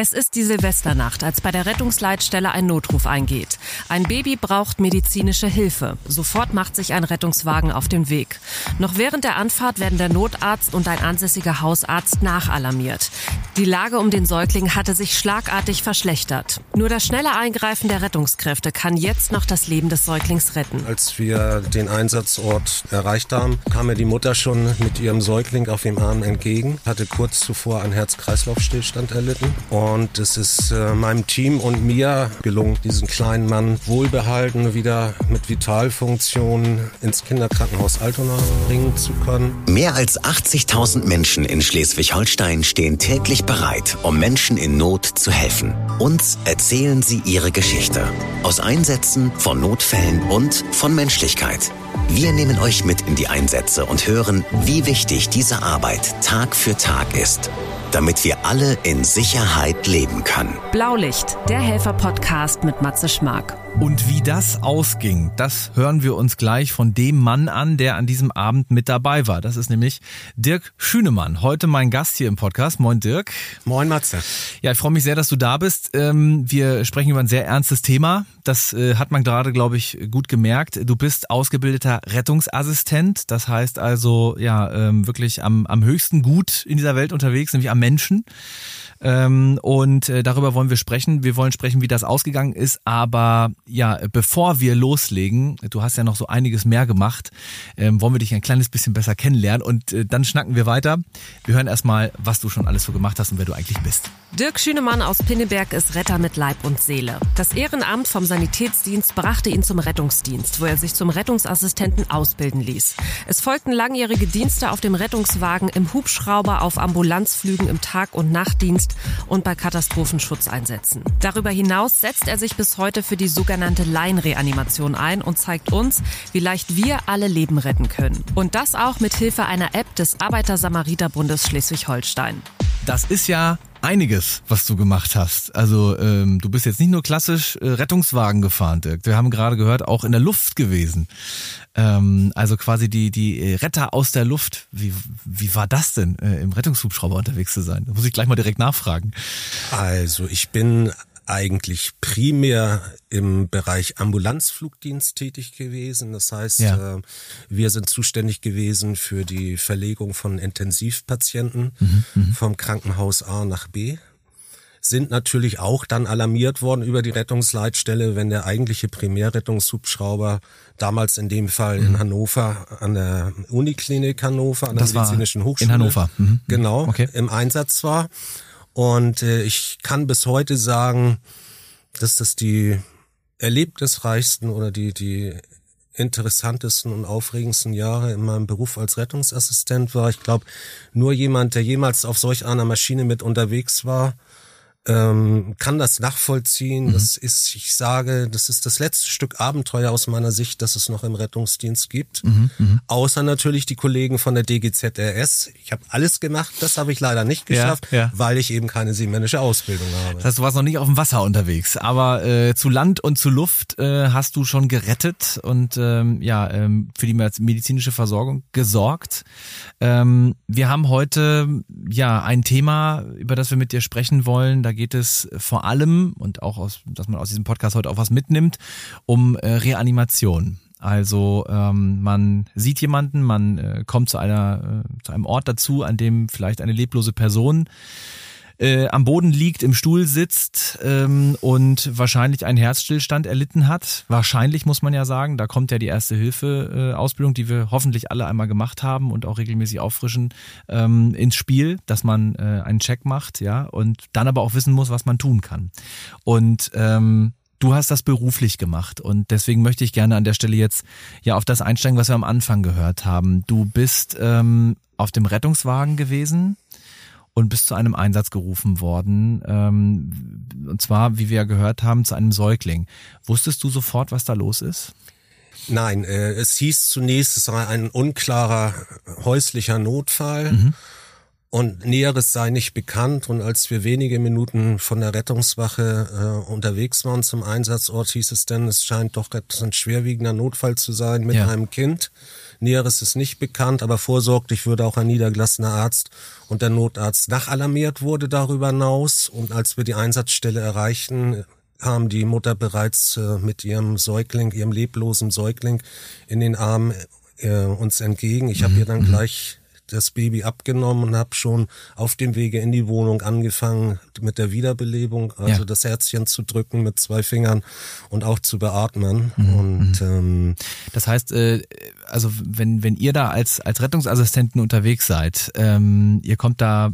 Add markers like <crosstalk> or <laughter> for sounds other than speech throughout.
Es ist die Silvesternacht, als bei der Rettungsleitstelle ein Notruf eingeht. Ein Baby braucht medizinische Hilfe. Sofort macht sich ein Rettungswagen auf den Weg. Noch während der Anfahrt werden der Notarzt und ein ansässiger Hausarzt nachalarmiert. Die Lage um den Säugling hatte sich schlagartig verschlechtert. Nur das schnelle Eingreifen der Rettungskräfte kann jetzt noch das Leben des Säuglings retten. Als wir den Einsatzort erreicht haben, kam mir die Mutter schon mit ihrem Säugling auf dem Arm entgegen, hatte kurz zuvor einen Herz-Kreislauf-Stillstand erlitten. Und es ist äh, meinem Team und mir gelungen, diesen kleinen Mann wohlbehalten wieder mit Vitalfunktionen ins Kinderkrankenhaus Altona bringen zu können. Mehr als 80.000 Menschen in Schleswig-Holstein stehen täglich bereit, um Menschen in Not zu helfen. Uns erzählen sie ihre Geschichte. Aus Einsätzen, von Notfällen und von Menschlichkeit. Wir nehmen euch mit in die Einsätze und hören, wie wichtig diese Arbeit Tag für Tag ist damit wir alle in Sicherheit leben können. Blaulicht, der Helfer-Podcast mit Matze Schmark. Und wie das ausging, das hören wir uns gleich von dem Mann an, der an diesem Abend mit dabei war. Das ist nämlich Dirk Schünemann, heute mein Gast hier im Podcast. Moin Dirk. Moin Matze. Ja, ich freue mich sehr, dass du da bist. Ähm, wir sprechen über ein sehr ernstes Thema. Das äh, hat man gerade, glaube ich, gut gemerkt. Du bist ausgebildeter Rettungsassistent. Das heißt also, ja, ähm, wirklich am, am höchsten Gut in dieser Welt unterwegs, nämlich am Menschen. Ähm, und äh, darüber wollen wir sprechen. Wir wollen sprechen, wie das ausgegangen ist. Aber ja, bevor wir loslegen, du hast ja noch so einiges mehr gemacht, ähm, wollen wir dich ein kleines bisschen besser kennenlernen und äh, dann schnacken wir weiter. Wir hören erstmal, was du schon alles so gemacht hast und wer du eigentlich bist. Dirk Schünemann aus Pinneberg ist Retter mit Leib und Seele. Das Ehrenamt vom Sanitätsdienst brachte ihn zum Rettungsdienst, wo er sich zum Rettungsassistenten ausbilden ließ. Es folgten langjährige Dienste auf dem Rettungswagen, im Hubschrauber, auf Ambulanzflügen im Tag- und Nachtdienst und bei Katastrophenschutzeinsätzen. Darüber hinaus setzt er sich bis heute für die sogenannte Laienreanimation ein und zeigt uns, wie leicht wir alle Leben retten können. Und das auch mit Hilfe einer App des Arbeiter-Samariter-Bundes Schleswig-Holstein. Das ist ja einiges, was du gemacht hast. Also ähm, du bist jetzt nicht nur klassisch äh, Rettungswagen gefahren, Dirk. Wir haben gerade gehört, auch in der Luft gewesen. Ähm, also quasi die die äh, Retter aus der Luft. Wie wie war das denn, äh, im Rettungshubschrauber unterwegs zu sein? Da muss ich gleich mal direkt nachfragen. Also ich bin eigentlich primär im Bereich Ambulanzflugdienst tätig gewesen. Das heißt, ja. äh, wir sind zuständig gewesen für die Verlegung von Intensivpatienten mhm, mhm, vom Krankenhaus A nach B. Sind natürlich auch dann alarmiert worden über die Rettungsleitstelle, wenn der eigentliche Primärrettungshubschrauber damals in dem Fall in mhm. Hannover an der Uniklinik Hannover, an der das medizinischen Hochschule. In Hannover. Mhm. Genau, okay. im Einsatz war. Und äh, ich kann bis heute sagen, dass das die erlebnisreichsten oder die, die interessantesten und aufregendsten Jahre in meinem Beruf als Rettungsassistent war. Ich glaube, nur jemand, der jemals auf solch einer Maschine mit unterwegs war, ähm, kann das nachvollziehen. Mhm. Das ist, ich sage, das ist das letzte Stück Abenteuer aus meiner Sicht, das es noch im Rettungsdienst gibt. Mhm. Mhm. Außer natürlich die Kollegen von der DGZRS. Ich habe alles gemacht, das habe ich leider nicht geschafft, ja, ja. weil ich eben keine seemännische Ausbildung habe. Das heißt, du warst noch nicht auf dem Wasser unterwegs, aber äh, zu Land und zu Luft äh, hast du schon gerettet und ähm, ja ähm, für die medizinische Versorgung gesorgt. Ähm, wir haben heute ja ein Thema, über das wir mit dir sprechen wollen. Da geht es vor allem, und auch aus, dass man aus diesem Podcast heute auch was mitnimmt, um äh, Reanimation. Also ähm, man sieht jemanden, man äh, kommt zu einer äh, zu einem Ort dazu, an dem vielleicht eine leblose Person äh, am Boden liegt, im Stuhl sitzt ähm, und wahrscheinlich einen Herzstillstand erlitten hat. Wahrscheinlich muss man ja sagen, da kommt ja die erste Hilfe äh, die wir hoffentlich alle einmal gemacht haben und auch regelmäßig auffrischen ähm, ins Spiel, dass man äh, einen Check macht, ja, und dann aber auch wissen muss, was man tun kann. Und ähm, Du hast das beruflich gemacht und deswegen möchte ich gerne an der Stelle jetzt ja auf das einsteigen, was wir am Anfang gehört haben. Du bist ähm, auf dem Rettungswagen gewesen und bist zu einem Einsatz gerufen worden. Ähm, und zwar, wie wir ja gehört haben, zu einem Säugling. Wusstest du sofort, was da los ist? Nein, äh, es hieß zunächst, es sei ein unklarer häuslicher Notfall. Mhm. und Näheres sei nicht bekannt. Und als wir wenige Minuten von der Rettungswache äh, unterwegs waren zum Einsatzort, hieß es denn, es scheint doch ein schwerwiegender Notfall zu sein mit ja. einem Kind. Näheres ist nicht bekannt, aber vorsorglich würde auch ein niedergelassener Arzt und der Notarzt nachalarmiert wurde darüber hinaus. Und als wir die Einsatzstelle erreichten, kam die Mutter bereits äh, mit ihrem Säugling, ihrem leblosen Säugling in den Arm äh, uns entgegen. Ich habe ihr dann mhm. gleich das Baby abgenommen und habe schon auf dem Wege in die Wohnung angefangen mit der Wiederbelebung, also ja. das Herzchen zu drücken mit zwei Fingern und auch zu beatmen. Mhm. Und mhm. ähm, das heißt, äh, also wenn wenn ihr da als als Rettungsassistenten unterwegs seid, ähm, ihr kommt da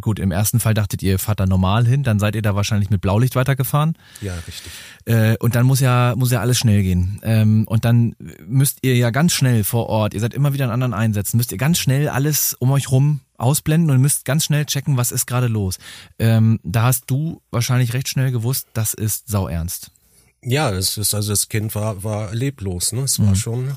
gut, im ersten Fall dachtet ihr, fahrt da normal hin, dann seid ihr da wahrscheinlich mit Blaulicht weitergefahren. Ja, richtig. Äh, und dann muss ja, muss ja alles schnell gehen. Ähm, und dann müsst ihr ja ganz schnell vor Ort, ihr seid immer wieder in anderen Einsätzen, müsst ihr ganz schnell alles um euch rum ausblenden und müsst ganz schnell checken, was ist gerade los. Ähm, da hast du wahrscheinlich recht schnell gewusst, das ist sau ernst. Ja, es ist also das Kind war war leblos, ne? Es war mhm. schon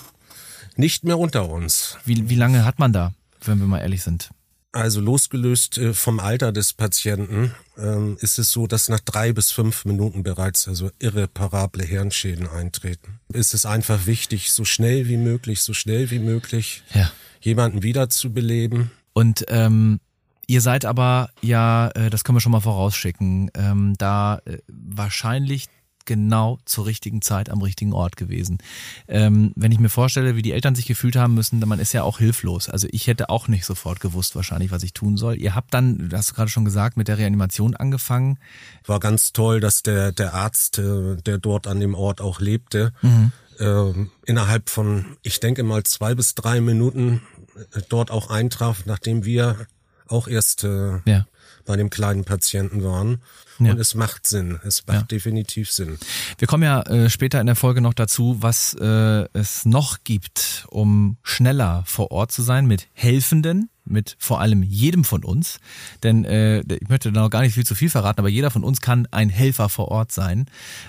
nicht mehr unter uns. Wie wie lange hat man da, wenn wir mal ehrlich sind? Also losgelöst äh, vom Alter des Patienten ähm, ist es so, dass nach drei bis fünf Minuten bereits also irreparable Hirnschäden eintreten. Ist es einfach wichtig, so schnell wie möglich, so schnell wie möglich ja. jemanden wiederzubeleben. Und ähm, ihr seid aber ja, äh, das können wir schon mal vorausschicken, ähm, da äh, wahrscheinlich genau zur richtigen Zeit am richtigen Ort gewesen. Ähm, wenn ich mir vorstelle, wie die Eltern sich gefühlt haben müssen, man ist ja auch hilflos. Also ich hätte auch nicht sofort gewusst wahrscheinlich, was ich tun soll. Ihr habt dann, hast du gerade schon gesagt, mit der Reanimation angefangen. War ganz toll, dass der, der Arzt, äh, der dort an dem Ort auch lebte, mhm. äh, innerhalb von, ich denke mal, zwei bis drei Minuten äh, dort auch eintraf, nachdem wir auch erst äh, ja. Bei dem kleinen Patienten waren. Ja. Und es macht Sinn. Es macht ja. definitiv Sinn. Wir kommen ja äh, später in der Folge noch dazu, was äh, es noch gibt, um schneller vor Ort zu sein mit Helfenden, mit vor allem jedem von uns. Denn äh, ich möchte da noch gar nicht viel zu viel verraten, aber jeder von uns kann ein Helfer vor Ort sein.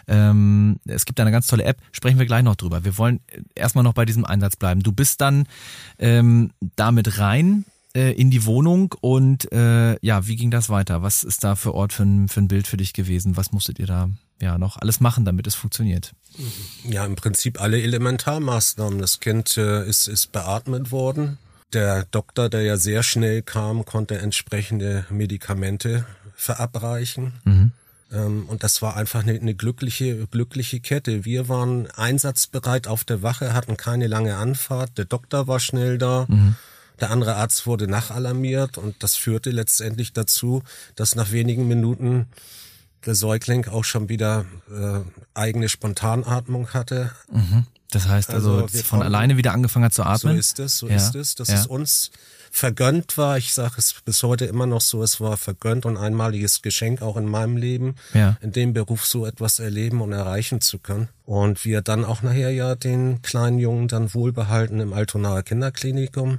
Ähm, es gibt eine ganz tolle App, sprechen wir gleich noch drüber. Wir wollen erstmal noch bei diesem Einsatz bleiben. Du bist dann ähm, damit rein äh, in die Wohnung und äh, ja, wie ging das weiter? Was ist da für Ort für ein, für ein Bild für dich gewesen? Was musstet ihr da ja noch alles machen, damit es funktioniert? Ja, im Prinzip alle Elementarmaßnahmen. Das Kind äh, ist, ist beatmet worden. Der Doktor, der ja sehr schnell kam, konnte entsprechende Medikamente verabreichen. Mhm. Ähm, und das war einfach eine, eine glückliche, glückliche Kette. Wir waren einsatzbereit auf der Wache, hatten keine lange Anfahrt. Der Doktor war schnell da. Mhm. Der andere Arzt wurde nachalarmiert und das führte letztendlich dazu, dass nach wenigen Minuten der Säugling auch schon wieder äh, eigene Spontanatmung hatte. Mhm. Das heißt also, also von alleine wieder angefangen hat zu atmen? So ist es, so ja. ist es. Dass ja. es uns vergönnt war. Ich sage es bis heute immer noch so, es war vergönnt und einmaliges Geschenk auch in meinem Leben, ja. in dem Beruf so etwas erleben und erreichen zu können. Und wir dann auch nachher ja den kleinen Jungen dann wohlbehalten im Altonaer Kinderklinikum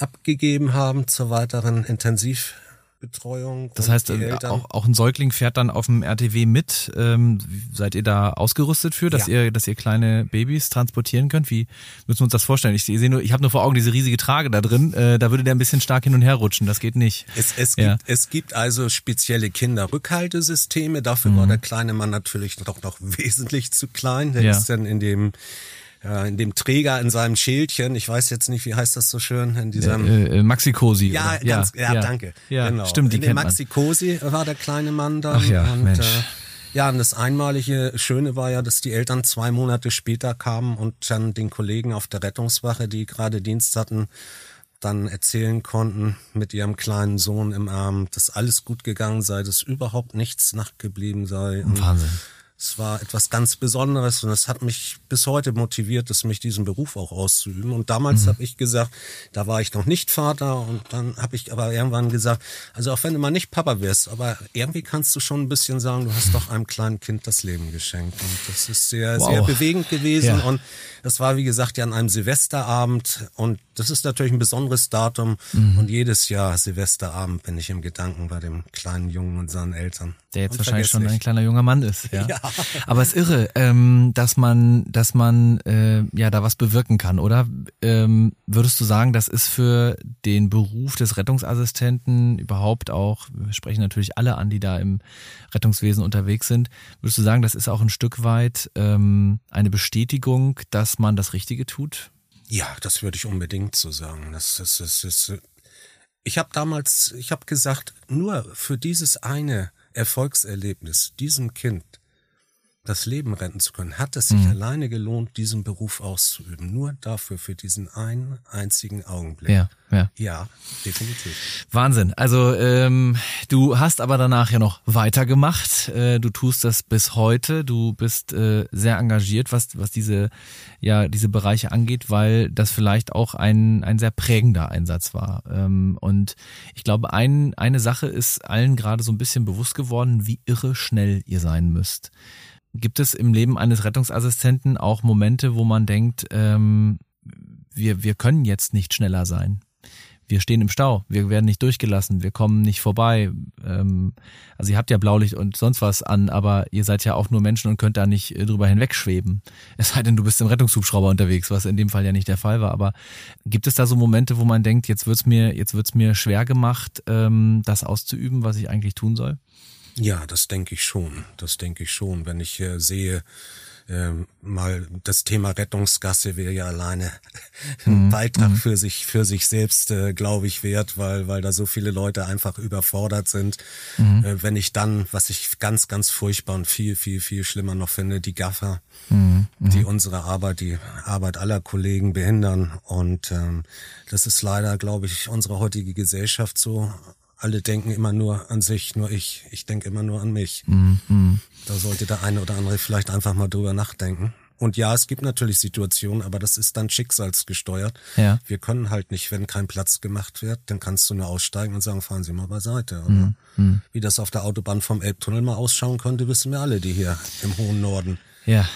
abgegeben haben zur weiteren Intensivbetreuung. Das heißt, äh, auch, auch ein Säugling fährt dann auf dem RTW mit. Ähm, seid ihr da ausgerüstet für, dass ja. ihr, dass ihr kleine Babys transportieren könnt? Wie müssen wir uns das vorstellen? Ich sehe nur, ich habe nur vor Augen diese riesige Trage da drin. Äh, da würde der ein bisschen stark hin und her rutschen. Das geht nicht. Es, es, ja. gibt, es gibt also spezielle Kinderrückhaltesysteme. Dafür mhm. war der kleine Mann natürlich doch noch <laughs> wesentlich zu klein. Der ja. ist dann in dem ja, in dem Träger in seinem Schildchen, ich weiß jetzt nicht, wie heißt das so schön, in diesem äh, äh, Maxi-Cosi. Ja, ganz, ja, ja, danke. Ja, genau. stimmt, die in dem Maxi-Cosi war der kleine Mann dann. Ach ja, und, Mensch. Äh, ja, und das einmalige Schöne war ja, dass die Eltern zwei Monate später kamen und dann den Kollegen auf der Rettungswache, die gerade Dienst hatten, dann erzählen konnten mit ihrem kleinen Sohn im Arm, dass alles gut gegangen sei, dass überhaupt nichts nachgeblieben sei. Wahnsinn. Und es war etwas ganz Besonderes und es hat mich bis heute motiviert, dass mich diesen Beruf auch auszuüben. Und damals mhm. habe ich gesagt, da war ich noch nicht Vater und dann habe ich aber irgendwann gesagt, also auch wenn du mal nicht Papa wirst, aber irgendwie kannst du schon ein bisschen sagen, du hast doch einem kleinen Kind das Leben geschenkt. Und das ist sehr, wow. sehr bewegend gewesen. Ja. Und das war, wie gesagt, ja an einem Silvesterabend und das ist natürlich ein besonderes Datum mhm. und jedes Jahr Silvesterabend bin ich im Gedanken bei dem kleinen Jungen und seinen Eltern. Der jetzt wahrscheinlich schon ein kleiner junger Mann ist. Ja. <laughs> ja. Aber es ist irre, ähm, dass man, dass man äh, ja da was bewirken kann, oder? Ähm, würdest du sagen, das ist für den Beruf des Rettungsassistenten überhaupt auch, wir sprechen natürlich alle an, die da im Rettungswesen unterwegs sind, würdest du sagen, das ist auch ein Stück weit ähm, eine Bestätigung, dass man das Richtige tut? Ja, das würde ich unbedingt so sagen. Das, das, das, das, ich habe damals, ich habe gesagt, nur für dieses eine Erfolgserlebnis, diesem Kind das Leben retten zu können, hat es sich mhm. alleine gelohnt, diesen Beruf auszuüben. Nur dafür, für diesen einen einzigen Augenblick. Ja, ja. Ja, definitiv. Wahnsinn. Also ähm, du hast aber danach ja noch weitergemacht. Äh, du tust das bis heute. Du bist äh, sehr engagiert, was, was diese, ja, diese Bereiche angeht, weil das vielleicht auch ein, ein sehr prägender Einsatz war. Ähm, und ich glaube, ein, eine Sache ist allen gerade so ein bisschen bewusst geworden, wie irre schnell ihr sein müsst. Gibt es im Leben eines Rettungsassistenten auch Momente, wo man denkt, ähm, wir, wir können jetzt nicht schneller sein? Wir stehen im Stau, wir werden nicht durchgelassen, wir kommen nicht vorbei. Ähm, also ihr habt ja Blaulicht und sonst was an, aber ihr seid ja auch nur Menschen und könnt da nicht äh, drüber hinwegschweben. <laughs> Es sei denn, du bist im Rettungshubschrauber unterwegs, was in dem Fall ja nicht der Fall war. Aber gibt es da so Momente, wo man denkt, jetzt wird's mir, jetzt wird's mir schwer gemacht, ähm, das auszuüben, was ich eigentlich tun soll? Ja, das denke ich schon. Das denke ich schon. Wenn ich äh, sehe, äh, mal das Thema Rettungsgasse wäre ja alleine <laughs> ein mhm. Beitrag mhm. für sich für sich selbst, äh, glaube ich, wert, weil weil da so viele Leute einfach überfordert sind. Mhm. Äh, wenn ich dann, was ich ganz ganz furchtbar und viel viel viel schlimmer noch finde, die Gaffer, mhm. die mhm. unsere Arbeit, die Arbeit aller Kollegen behindern und ähm, das ist leider, glaube ich, unsere heutige Gesellschaft so alle denken immer nur an sich, nur ich. Ich denke immer nur an mich. Mhm. Da sollte der eine oder andere vielleicht einfach mal drüber nachdenken. Und ja, es gibt natürlich Situationen, aber das ist dann schicksalsgesteuert. Ja. Wir können halt nicht, wenn kein Platz gemacht wird, dann kannst du nur aussteigen und sagen, fahren Sie mal beiseite. Mhm. Mhm. Wie das auf der Autobahn vom Elbtunnel mal ausschauen könnte, wissen wir alle, die hier im hohen Norden. Ja,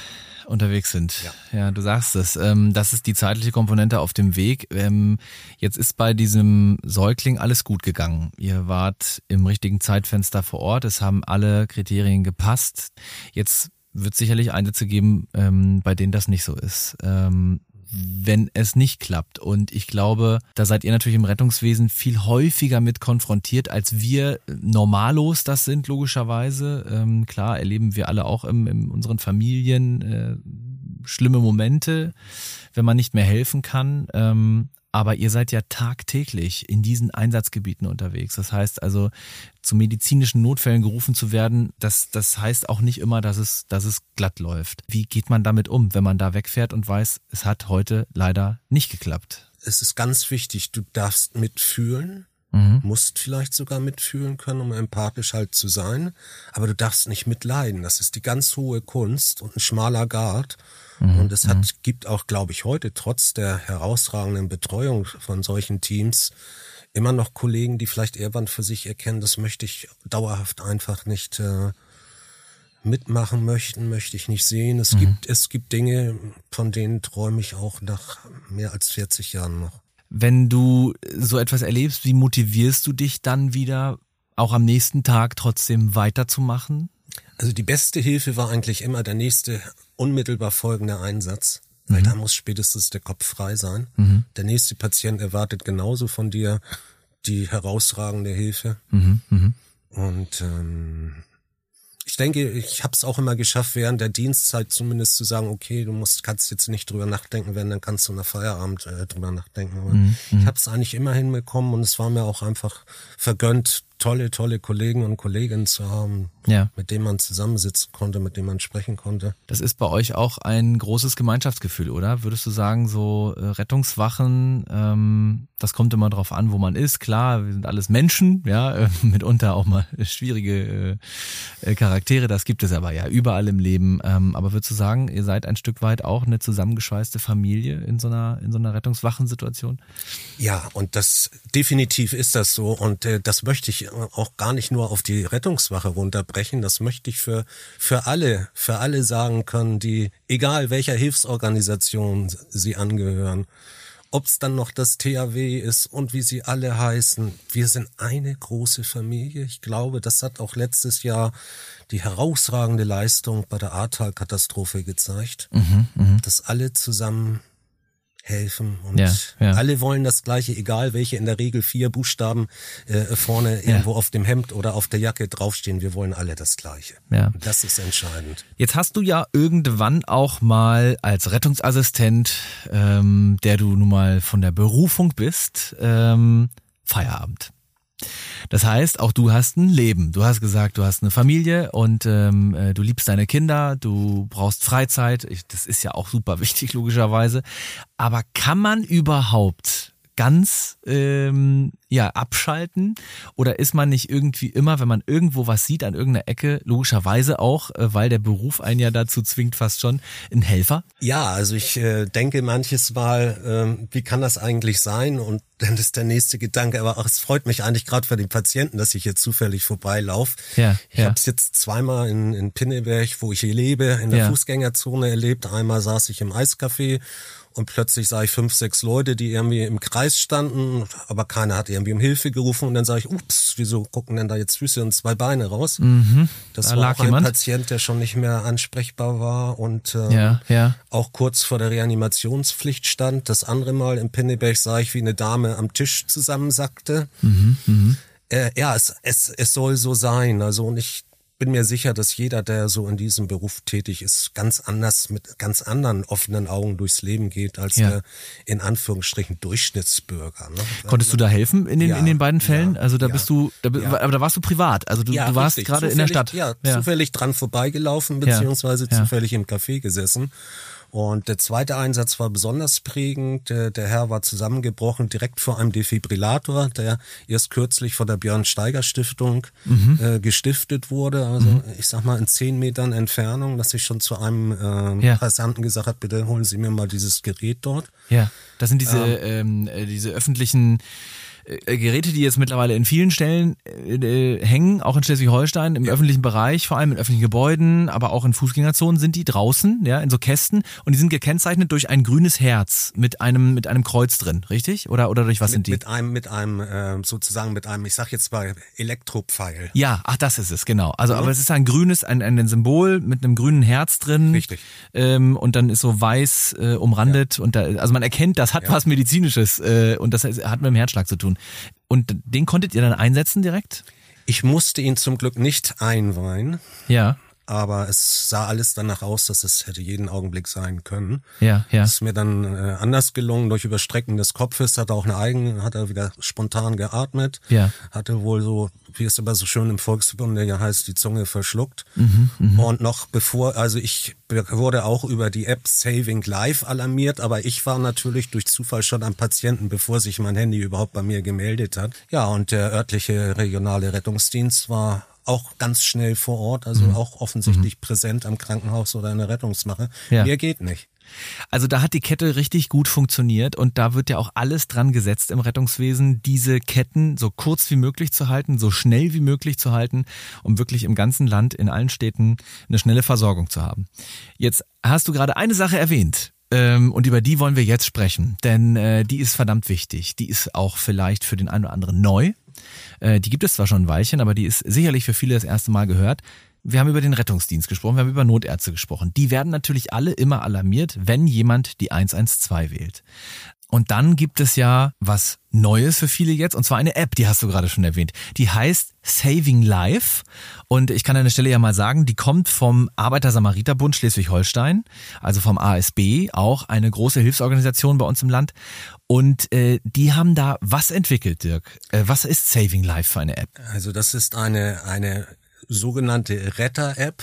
unterwegs sind. Ja, ja du sagst es. Ähm, das ist die zeitliche Komponente auf dem Weg. Ähm, jetzt ist bei diesem Säugling alles gut gegangen. Ihr wart im richtigen Zeitfenster vor Ort. Es haben alle Kriterien gepasst. Jetzt wird sicherlich Einsätze geben, ähm, bei denen das nicht so ist. Ähm, wenn es nicht klappt. Und ich glaube, da seid ihr natürlich im Rettungswesen viel häufiger mit konfrontiert, als wir normalos das sind, logischerweise. Ähm, klar, erleben wir alle auch im, in unseren Familien äh, schlimme Momente, wenn man nicht mehr helfen kann. Ähm, aber ihr seid ja tagtäglich in diesen Einsatzgebieten unterwegs. Das heißt also, zu medizinischen Notfällen gerufen zu werden, das, das heißt auch nicht immer, dass es, dass es glatt läuft. Wie geht man damit um, wenn man da wegfährt und weiß, es hat heute leider nicht geklappt? Es ist ganz wichtig, du darfst mitfühlen, mhm. musst vielleicht sogar mitfühlen können, um empathisch halt zu sein, aber du darfst nicht mitleiden. Das ist die ganz hohe Kunst und ein schmaler Gard. Mhm. Und es hat, mhm. gibt auch, glaube ich, heute trotz der herausragenden Betreuung von solchen Teams immer noch Kollegen, die vielleicht irgendwann für sich erkennen, das möchte ich dauerhaft einfach nicht äh, mitmachen möchten, möchte ich nicht sehen. Es mhm. gibt, es gibt Dinge, von denen träume ich auch nach mehr als 40 Jahren noch. Wenn du so etwas erlebst, wie motivierst du dich dann wieder, auch am nächsten Tag trotzdem weiterzumachen? Also die beste Hilfe war eigentlich immer der nächste unmittelbar folgende Einsatz. Weil mhm. da muss spätestens der Kopf frei sein. Mhm. Der nächste Patient erwartet genauso von dir die herausragende Hilfe. Mhm. mhm. Und ähm, ich denke, ich habe es auch immer geschafft, während der Dienstzeit zumindest zu sagen, okay, du musst, kannst jetzt nicht drüber nachdenken, wenn dann kannst du nach Feierabend äh, drüber nachdenken. Aber mhm. ich mhm. habe es eigentlich immer hinbekommen und es war mir auch einfach vergönnt, tolle, tolle Kollegen und Kolleginnen zu haben, ja. mit denen man zusammensitzen konnte, mit denen man sprechen konnte. Das ist bei euch auch ein großes Gemeinschaftsgefühl, oder? Würdest du sagen, so äh, Rettungswachen, ähm, das kommt immer drauf an, wo man ist. Klar, wir sind alles Menschen, ja, <laughs> äh, mitunter auch mal schwierige äh, äh, Charaktere, das gibt es aber ja überall im Leben. Ähm, aber würdest du sagen, ihr seid ein Stück weit auch eine zusammengeschweißte Familie in so einer, in so einer Rettungswachensituation? Ja, und das definitiv ist das so und äh, das möchte ich auch gar nicht nur auf die Rettungswache runterbrechen. Das möchte ich für, für alle, für alle sagen können, die, egal welcher Hilfsorganisation sie angehören, ob es dann noch das THW ist und wie sie alle heißen. Wir sind eine große Familie. Ich glaube, das hat auch letztes Jahr die herausragende Leistung bei der Ahrtal-Katastrophe gezeigt, Mhm, mh. dass alle zusammen helfen und Ja, ja. alle wollen das gleiche, egal welche in der Regel vier Buchstaben äh, vorne irgendwo auf dem Hemd oder auf der Jacke draufstehen. Wir wollen alle das gleiche. Ja. Das ist entscheidend. Jetzt hast du ja irgendwann auch mal als Rettungsassistent, ähm, der du nun mal von der Berufung bist, ähm, Feierabend. Das heißt, auch du hast ein Leben. Du hast gesagt, du hast eine Familie und ähm, äh, du liebst deine Kinder, du brauchst Freizeit. Ich, das ist ja auch super wichtig, logischerweise. Aber kann man überhaupt ganz ähm, ja abschalten oder ist man nicht irgendwie immer, wenn man irgendwo was sieht an irgendeiner Ecke, logischerweise auch, äh, weil der Beruf einen ja dazu zwingt, fast schon ein Helfer? Ja, also ich äh, denke manches Mal, ähm, wie kann das eigentlich sein? Und dann ist der nächste Gedanke, aber ach, es freut mich eigentlich gerade für den Patienten, dass ich hier zufällig vorbeilaufe. Ja, ich ja. habe es jetzt zweimal in, in Pinneberg, wo ich hier lebe, in der Ja. Fußgängerzone erlebt. Einmal saß ich im Eiscafé und plötzlich sah ich fünf, sechs Leute, die irgendwie im Kreis standen, aber keiner hat irgendwie um Hilfe gerufen. Und dann sage ich, ups, wieso gucken denn da jetzt Füße und zwei Beine raus? Das Mhm. Da war lag auch ein jemand. Patient, der schon nicht mehr ansprechbar war und ähm, Ja, ja. auch kurz vor der Reanimationspflicht stand. Das andere Mal in Pinneberg sah ich, wie eine Dame am Tisch zusammensackte. Äh, ja, es, es, es soll so sein. Also und ich bin mir sicher, dass jeder, der so in diesem Beruf tätig ist, ganz anders mit ganz anderen offenen Augen durchs Leben geht als Ja. der in Anführungsstrichen Durchschnittsbürger. Ne? Konntest du da helfen in den, Ja, in den beiden Fällen? ja, also da bist du, da, aber da warst du privat. Also du, du warst gerade in der Stadt. Ja, zufällig dran vorbeigelaufen, beziehungsweise zufällig im Café gesessen. Und der zweite Einsatz war besonders prägend. Der, der Herr war zusammengebrochen direkt vor einem Defibrillator, der erst kürzlich von der Björn Steiger Stiftung Mhm. äh, gestiftet wurde. Also ich sag mal in zehn Metern Entfernung, dass ich schon zu einem äh, Ja. Passanten gesagt habe, bitte holen Sie mir mal dieses Gerät dort. Ja, das sind diese, ähm, äh, diese öffentlichen äh, Geräte, die jetzt mittlerweile in vielen Stellen äh, äh, hängen, auch in Schleswig-Holstein, im öffentlichen Bereich, vor allem in öffentlichen Gebäuden, aber auch in Fußgängerzonen sind die draußen, ja, in so Kästen und die sind gekennzeichnet durch ein grünes Herz mit einem mit einem Kreuz drin, richtig? Oder oder durch was sind Mit, die? mit einem, mit einem, äh, sozusagen mit einem, ich sag jetzt mal Elektropfeil. Ja, ach, das ist es, genau. Also, aber es ist ein grünes, ein, ein Symbol mit einem grünen Herz drin. Richtig. Ähm, und dann ist so weiß äh, umrandet und da, also man erkennt, das hat was Medizinisches äh, und das hat mit dem Herzschlag zu tun. Und den konntet ihr dann einsetzen direkt? Ich musste ihn zum Glück nicht einweihen. Ja, aber es sah alles danach aus, dass es hätte jeden Augenblick sein können. ja, ja. Ist mir dann äh, anders gelungen durch Überstrecken des Kopfes, hat er auch eine Eigen, hat er wieder spontan geatmet, Ja. hatte wohl so, wie es immer so schön im Volksbunde ja heißt, die Zunge verschluckt. Mhm, Und noch bevor, also ich wurde auch über die App Saving Life alarmiert, aber ich war natürlich durch Zufall schon am Patienten, bevor sich mein Handy überhaupt bei mir gemeldet hat. Ja, und der örtliche regionale Rettungsdienst war auch ganz schnell vor Ort, also Mhm. auch offensichtlich präsent am Krankenhaus oder in der Rettungsmache. Ja. Mehr geht nicht. Also da hat die Kette richtig gut funktioniert und da wird ja auch alles dran gesetzt im Rettungswesen, diese Ketten so kurz wie möglich zu halten, so schnell wie möglich zu halten, um wirklich im ganzen Land, in allen Städten eine schnelle Versorgung zu haben. Jetzt hast du gerade eine Sache erwähnt. ähm, Und über die wollen wir jetzt sprechen, denn äh, die ist verdammt wichtig. Die ist auch vielleicht für den einen oder anderen neu. Äh, Die gibt es zwar schon ein Weilchen, aber die ist sicherlich für viele das erste Mal gehört. Wir haben über den Rettungsdienst gesprochen, wir haben über Notärzte gesprochen. Die werden natürlich alle immer alarmiert, wenn jemand die 112 wählt. Und dann gibt es ja was Neues für viele jetzt, und zwar eine App, die hast du gerade schon erwähnt. Die heißt Saving Life. Und ich kann an der Stelle ja mal sagen, die kommt vom Arbeiter-Samariter-Bund Schleswig-Holstein, also vom ASB, auch eine große Hilfsorganisation bei uns im Land. Und äh, die haben da was entwickelt, Dirk. Äh, was ist Saving Life für eine App? Also das ist eine, eine sogenannte Retter-App,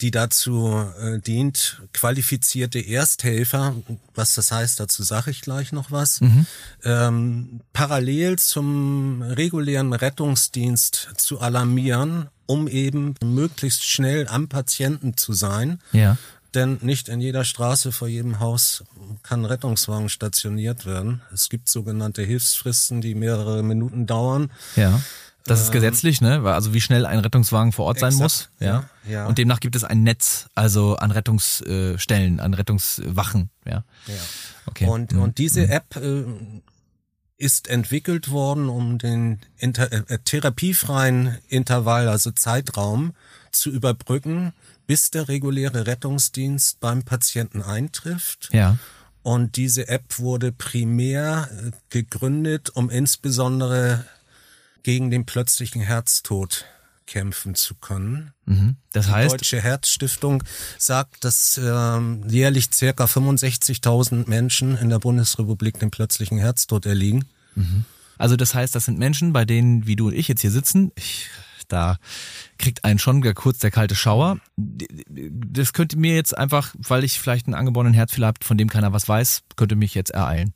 die dazu äh, dient, qualifizierte Ersthelfer, was das heißt, dazu sage ich gleich noch was, ähm, parallel zum regulären Rettungsdienst zu alarmieren, um eben möglichst schnell am Patienten zu sein. Ja. Denn nicht in jeder Straße vor jedem Haus kann ein Rettungswagen stationiert werden. Es gibt sogenannte Hilfsfristen, die mehrere Minuten dauern. Ja. Das ist gesetzlich, ne? Also wie schnell ein Rettungswagen vor Ort sein Exakt, muss. Ja. ja. Und demnach gibt es ein Netz, also an Rettungsstellen, an Rettungswachen. Ja. Ja. Okay. Und, Mhm. und diese App äh, ist entwickelt worden, um den inter, äh, therapiefreien Intervall, also Zeitraum, zu überbrücken, bis der reguläre Rettungsdienst beim Patienten eintrifft. Ja. Und diese App wurde primär äh, gegründet, um insbesondere gegen den plötzlichen Herztod kämpfen zu können. Mhm. Das Die heißt, Deutsche Herzstiftung sagt, dass ähm, jährlich circa 65.000 Menschen in der Bundesrepublik dem plötzlichen Herztod erliegen. also das heißt, das sind Menschen, bei denen, wie du und ich jetzt hier sitzen, ich, da kriegt einen schon gar kurz der kalte Schauer. Das könnte mir jetzt einfach, weil ich vielleicht einen angeborenen Herzfehler habe, von dem keiner was weiß, könnte mich jetzt ereilen.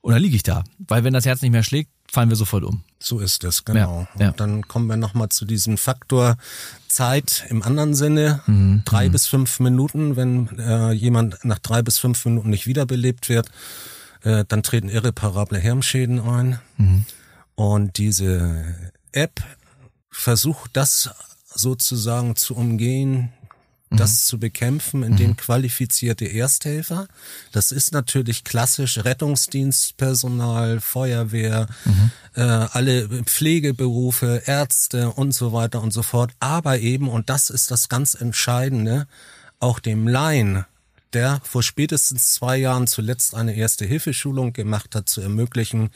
Und dann liege ich da. Weil wenn das Herz nicht mehr schlägt, fallen wir sofort um. So ist es, genau. Ja, ja. Und dann kommen wir nochmal zu diesem Faktor Zeit im anderen Sinne. Mhm, Drei bis fünf Minuten, wenn äh, jemand nach drei bis fünf Minuten nicht wiederbelebt wird, äh, dann treten irreparable Hirnschäden ein. Mhm. Und diese App versucht das sozusagen zu umgehen, das zu bekämpfen, indem qualifizierte Ersthelfer, das ist natürlich klassisch Rettungsdienstpersonal, Feuerwehr, äh, alle Pflegeberufe, Ärzte und so weiter und so fort, aber eben, und das ist das ganz Entscheidende, auch dem Laien, der vor spätestens zwei Jahren zuletzt eine erste Hilfeschulung gemacht hat, zu ermöglichen,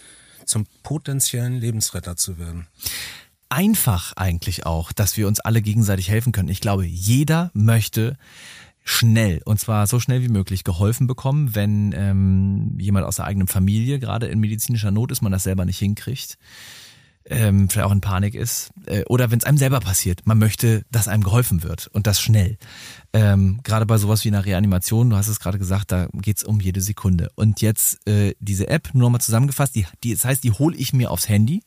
zum potenziellen Lebensretter zu werden. Einfach eigentlich auch, dass wir uns alle gegenseitig helfen können. Ich glaube, jeder möchte schnell, und zwar so schnell wie möglich, geholfen bekommen, wenn ähm, jemand aus der eigenen Familie gerade in medizinischer Not ist, man das selber nicht hinkriegt, ähm, vielleicht auch in Panik ist, äh, oder wenn es einem selber passiert. Man möchte, dass einem geholfen wird und das schnell. Ähm, gerade bei sowas wie einer Reanimation, du hast es gerade gesagt, da geht's um jede Sekunde. Und jetzt äh, diese App, nur nochmal zusammengefasst, die, die, das heißt, die hole ich mir aufs Handy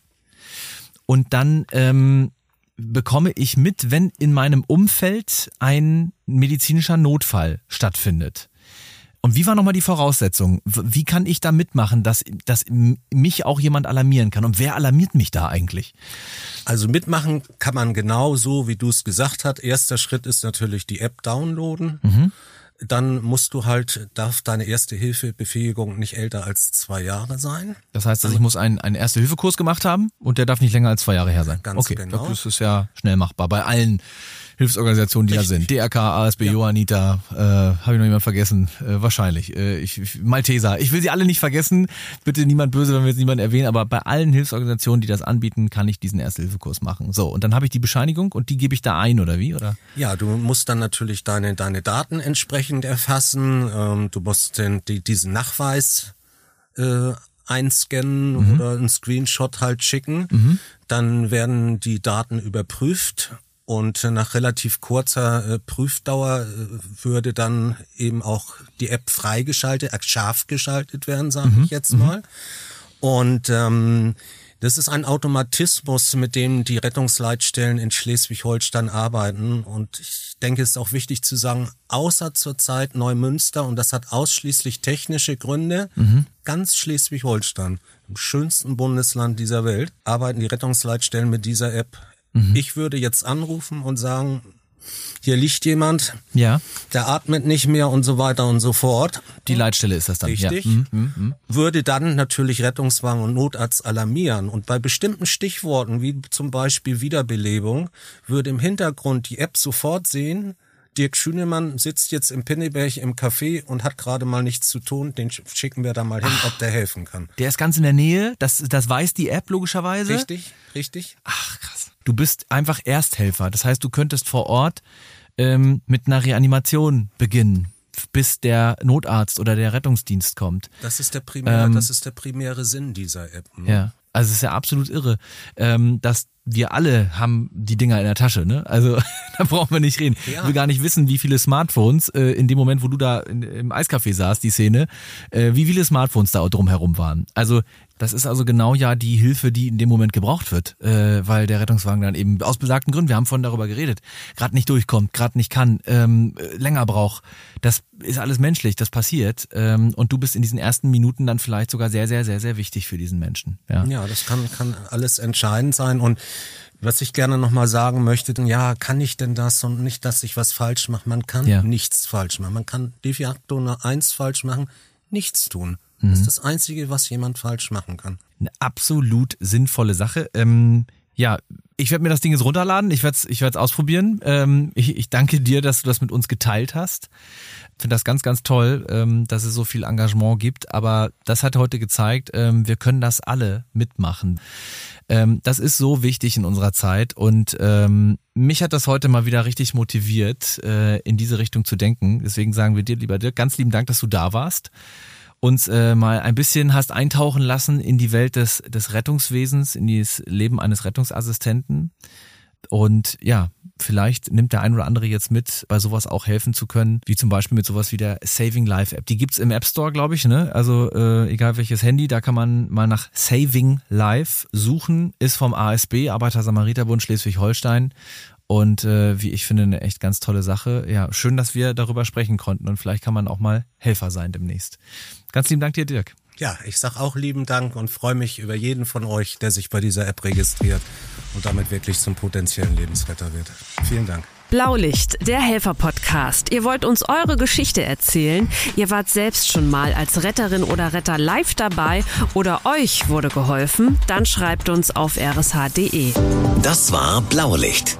und dann ähm, bekomme ich mit, wenn in meinem Umfeld ein medizinischer Notfall stattfindet. Und wie war nochmal die Voraussetzung? Wie kann ich da mitmachen, dass, dass mich auch jemand alarmieren kann? Und wer alarmiert mich da eigentlich? Also mitmachen kann man genau so, wie du es gesagt hast. Erster Schritt ist natürlich die App downloaden. Dann musst du halt, darf deine erste Hilfebefähigung nicht älter als zwei Jahre sein. Das heißt, dass ich muss einen, einen Erste-Hilfe-Kurs gemacht haben und der darf nicht länger als zwei Jahre her sein. Ganz okay, genau. das ist ja schnell machbar bei allen Hilfsorganisationen, die da Richtig. sind. DRK, ASB, Johanniter, äh, habe ich noch jemand vergessen? Äh, wahrscheinlich. Äh, ich, ich, Malteser. Ich will sie alle nicht vergessen. Bitte niemand böse, wenn wir jetzt niemanden erwähnen, aber bei allen Hilfsorganisationen, die das anbieten, kann ich diesen Erste-Hilfe-Kurs machen. So, und dann habe ich die Bescheinigung und die gebe ich da ein, oder wie? Oder? Ja, du musst dann natürlich deine, deine Daten entsprechend erfassen. Ähm, du musst den, die, diesen Nachweis äh, einscannen oder einen Screenshot halt schicken. Dann werden die Daten überprüft und nach relativ kurzer äh, Prüfdauer äh, würde dann eben auch die App freigeschaltet, äh, scharf geschaltet werden, sage ich jetzt mal. Und ähm, das ist ein Automatismus, mit dem die Rettungsleitstellen in Schleswig-Holstein arbeiten. Und ich denke, es ist auch wichtig zu sagen, außer zurzeit Neumünster, und das hat ausschließlich technische Gründe, ganz Schleswig-Holstein, im schönsten Bundesland dieser Welt, arbeiten die Rettungsleitstellen mit dieser App. Ich würde jetzt anrufen und sagen, hier liegt jemand, Ja, der atmet nicht mehr und so weiter und so fort. die Leitstelle ist das dann. Richtig. Ja. Mhm, mhm, mhm. würde dann natürlich Rettungswagen und Notarzt alarmieren. Und bei bestimmten Stichworten, wie zum Beispiel Wiederbelebung, würde im Hintergrund die App sofort sehen, Dirk Schünemann sitzt jetzt im Pinneberg im Café und hat gerade mal nichts zu tun, den sch- schicken wir da mal hin, ob der helfen kann. Der ist ganz in der Nähe, das, das weiß die App logischerweise. Richtig, richtig. Ach, krass. Du bist einfach Ersthelfer. Das heißt, du könntest vor Ort ähm, mit einer Reanimation beginnen, bis der Notarzt oder der Rettungsdienst kommt. Das ist der primäre, Ähm, das ist der primäre Sinn dieser App. ne? Ja. Also es ist ja absolut irre, ähm, dass wir alle haben die Dinger in der Tasche, ne? Also <laughs> da brauchen wir nicht reden. Ja. Ich will gar nicht wissen, wie viele Smartphones äh, in dem Moment, wo du da in, im Eiscafé saßt, die Szene, äh, wie viele Smartphones da drumherum waren. Also das ist also genau ja die Hilfe, die in dem Moment gebraucht wird, äh, weil der Rettungswagen dann eben aus besagten Gründen, wir haben vorhin darüber geredet, gerade nicht durchkommt, gerade nicht kann, ähm, äh, länger braucht. Das ist alles menschlich, das passiert. Ähm, und du bist in diesen ersten Minuten dann vielleicht sogar sehr, sehr, sehr, sehr wichtig für diesen Menschen. Ja. Ja, das kann, kann alles entscheidend sein. Und Was ich gerne nochmal sagen möchte, ja, kann ich denn das und nicht, dass ich was falsch mache? Man kann Ja. nichts falsch machen. Man kann de facto nur eins falsch machen, nichts tun. Mhm. Das ist das Einzige, was jemand falsch machen kann. Eine absolut sinnvolle Sache. Ähm, ja, ich werde mir das Ding jetzt runterladen. Ich werde es ich werd's ausprobieren. Ähm, ich, ich danke dir, dass du das mit uns geteilt hast. Finde das ganz, ganz toll, ähm, dass es so viel Engagement gibt. Aber das hat heute gezeigt, ähm, wir können das alle mitmachen. Ähm, das ist so wichtig in unserer Zeit und ähm, mich hat das heute mal wieder richtig motiviert, äh, in diese Richtung zu denken. Deswegen sagen wir dir, lieber Dirk, ganz lieben Dank, dass du da warst uns äh, mal ein bisschen hast eintauchen lassen in die Welt des, des Rettungswesens, in das Leben eines Rettungsassistenten. Und ja, vielleicht nimmt der ein oder andere jetzt mit, bei sowas auch helfen zu können, wie zum Beispiel mit sowas wie der Saving Life App. Die gibt's im App Store, glaube ich, ne? Also äh, egal welches Handy, da kann man mal nach Saving Life suchen, ist vom ASB, Arbeiter-Samariter-Bund Schleswig-Holstein. Und äh, wie ich finde, eine echt ganz tolle Sache. Ja, schön, dass wir darüber sprechen konnten und vielleicht kann man auch mal Helfer sein demnächst. Ganz lieben Dank dir, Dirk. Ja, ich sag auch lieben Dank und freue mich über jeden von euch, der sich bei dieser App registriert und damit wirklich zum potenziellen Lebensretter wird. Vielen Dank. Blaulicht, der Helfer-Podcast. Ihr wollt uns eure Geschichte erzählen. Ihr wart selbst schon mal als Retterin oder Retter live dabei oder euch wurde geholfen. Dann schreibt uns auf rsh.de. Das war Blaulicht,